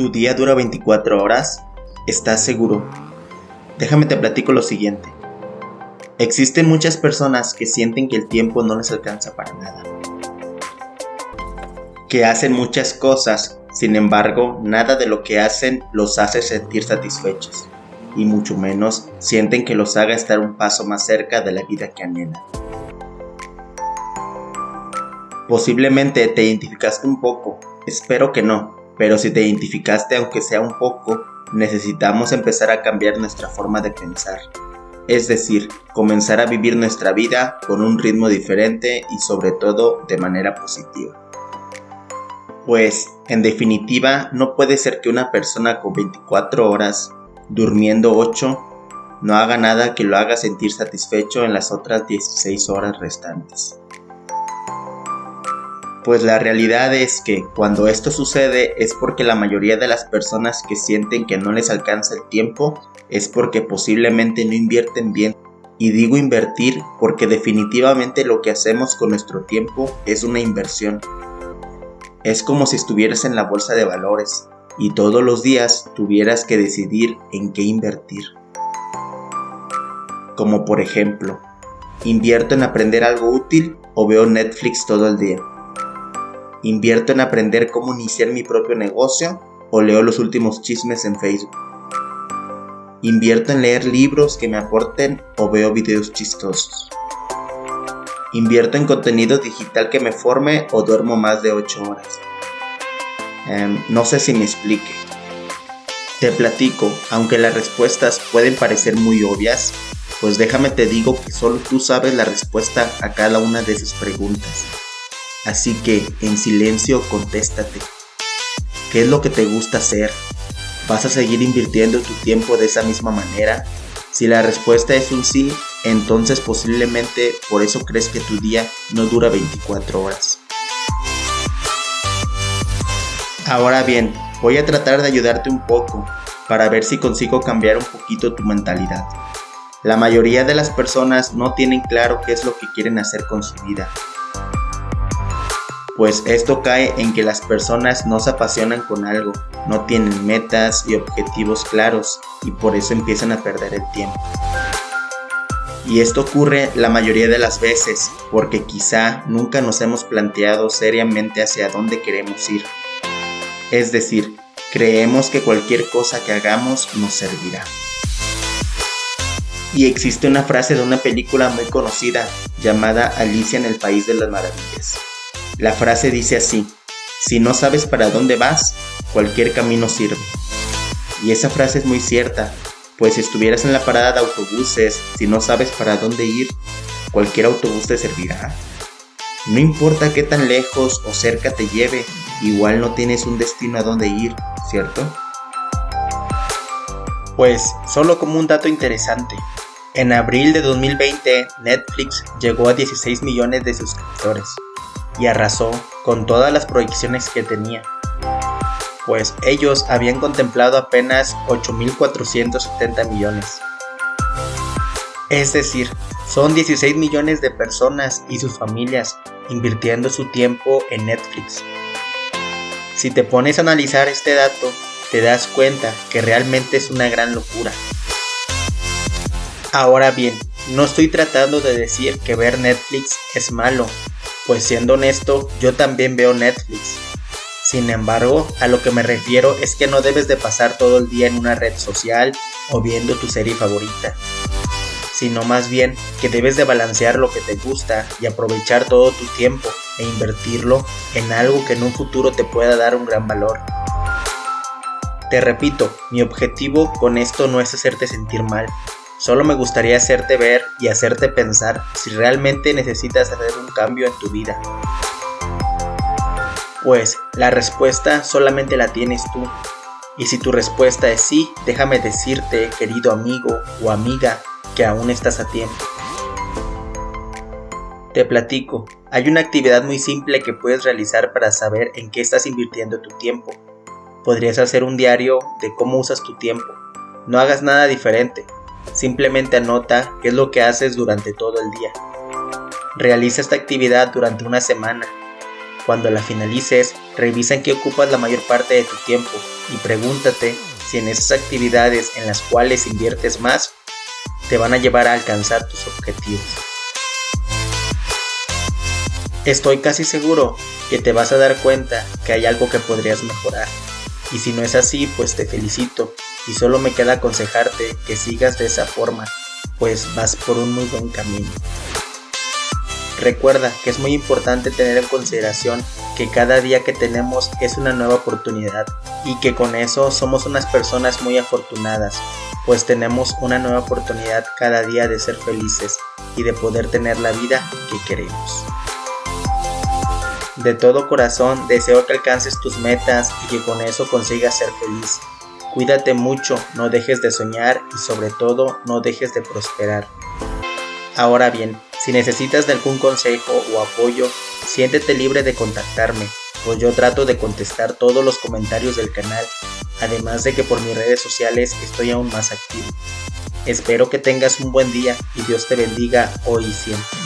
¿Tu día dura 24 horas? ¿Estás seguro? Déjame te platico lo siguiente. Existen muchas personas que sienten que el tiempo no les alcanza para nada. Que hacen muchas cosas, sin embargo, nada de lo que hacen los hace sentir satisfechos, y mucho menos sienten que los haga estar un paso más cerca de la vida que anhelan. Posiblemente te identificaste un poco, espero que no, pero si te identificaste aunque sea un poco, necesitamos empezar a cambiar nuestra forma de pensar. Es decir, comenzar a vivir nuestra vida con un ritmo diferente y sobre todo de manera positiva. Pues, en definitiva, no puede ser que una persona con 24 horas, durmiendo 8, no haga nada que lo haga sentir satisfecho en las otras 16 horas restantes. Pues la realidad es que cuando esto sucede es porque la mayoría de las personas que sienten que no les alcanza el tiempo es porque posiblemente no invierten bien. Y digo invertir porque definitivamente lo que hacemos con nuestro tiempo es una inversión. Es como si estuvieras en la bolsa de valores y todos los días tuvieras que decidir en qué invertir. Como por ejemplo, ¿invierto en aprender algo útil o veo Netflix todo el día? ¿Invierto en aprender cómo iniciar mi propio negocio o leo los últimos chismes en Facebook? ¿Invierto en leer libros que me aporten o veo videos chistosos? ¿Invierto en contenido digital que me forme o duermo más de 8 horas? Em, no sé si me explique. Te platico, aunque las respuestas pueden parecer muy obvias, pues déjame te digo que solo tú sabes la respuesta a cada una de esas preguntas. Así que, en silencio, contéstate. ¿Qué es lo que te gusta hacer? ¿Vas a seguir invirtiendo tu tiempo de esa misma manera? Si la respuesta es un sí, entonces posiblemente por eso crees que tu día no dura 24 horas. Ahora bien, voy a tratar de ayudarte un poco para ver si consigo cambiar un poquito tu mentalidad. La mayoría de las personas no tienen claro qué es lo que quieren hacer con su vida pues esto cae en que las personas no se apasionan con algo, no tienen metas y objetivos claros y por eso empiezan a perder el tiempo. Y esto ocurre la mayoría de las veces porque quizá nunca nos hemos planteado seriamente hacia dónde queremos ir. Es decir, creemos que cualquier cosa que hagamos nos servirá. Y existe una frase de una película muy conocida llamada Alicia en el País de las Maravillas la frase dice así, si no sabes para dónde vas, cualquier camino sirve. Y esa frase es muy cierta, pues si estuvieras en la parada de autobuses, si no sabes para dónde ir, cualquier autobús te servirá. No importa qué tan lejos o cerca te lleve, igual no tienes un destino a dónde ir, ¿cierto? Pues, solo como un dato interesante, en abril de 2020 Netflix llegó a 16 millones de suscriptores y arrasó con todas las proyecciones que tenía, pues ellos habían contemplado apenas 8.470 millones. Es decir, son 16 millones de personas y sus familias invirtiendo su tiempo en Netflix. Si te pones a analizar este dato, te das cuenta que realmente es una gran locura. Ahora bien, no estoy tratando de decir que ver Netflix es malo pues siendo honesto, yo también veo Netflix. Sin embargo, a lo que me refiero es que no debes de pasar todo el día en una red social o viendo tu serie favorita, sino más bien que debes de balancear lo que te gusta y aprovechar todo tu tiempo e invertirlo en algo que en un futuro te pueda dar un gran valor. Te repito, mi objetivo con esto no es hacerte sentir mal, Solo me gustaría hacerte ver y hacerte pensar si realmente necesitas hacer un cambio en tu vida. Pues la respuesta solamente la tienes tú. Y si tu respuesta es sí, déjame decirte, querido amigo o amiga, que aún estás a tiempo. Te platico, hay una actividad muy simple que puedes realizar para saber en qué estás invirtiendo tu tiempo. Podrías hacer un diario de cómo usas tu tiempo. No hagas nada diferente, Simplemente anota qué es lo que haces durante todo el día. Realiza esta actividad durante una semana. Cuando la finalices, revisa en qué ocupas la mayor parte de tu tiempo y pregúntate si en esas actividades en las cuales inviertes más te van a llevar a alcanzar tus objetivos. Estoy casi seguro que te vas a dar cuenta que hay algo que podrías mejorar. Y si no es así, pues te felicito y solo me queda aconsejarte que sigas de esa forma, pues vas por un muy buen camino. Recuerda que es muy importante tener en consideración que cada día que tenemos es una nueva oportunidad y que con eso somos unas personas muy afortunadas, pues tenemos una nueva oportunidad cada día de ser felices y de poder tener la vida que queremos. De todo corazón deseo que alcances tus metas y que con eso consigas ser feliz. Cuídate mucho, no dejes de soñar y sobre todo no dejes de prosperar. Ahora bien, si necesitas de algún consejo o apoyo, siéntete libre de contactarme, pues yo trato de contestar todos los comentarios del canal, además de que por mis redes sociales estoy aún más activo. Espero que tengas un buen día y Dios te bendiga hoy y siempre.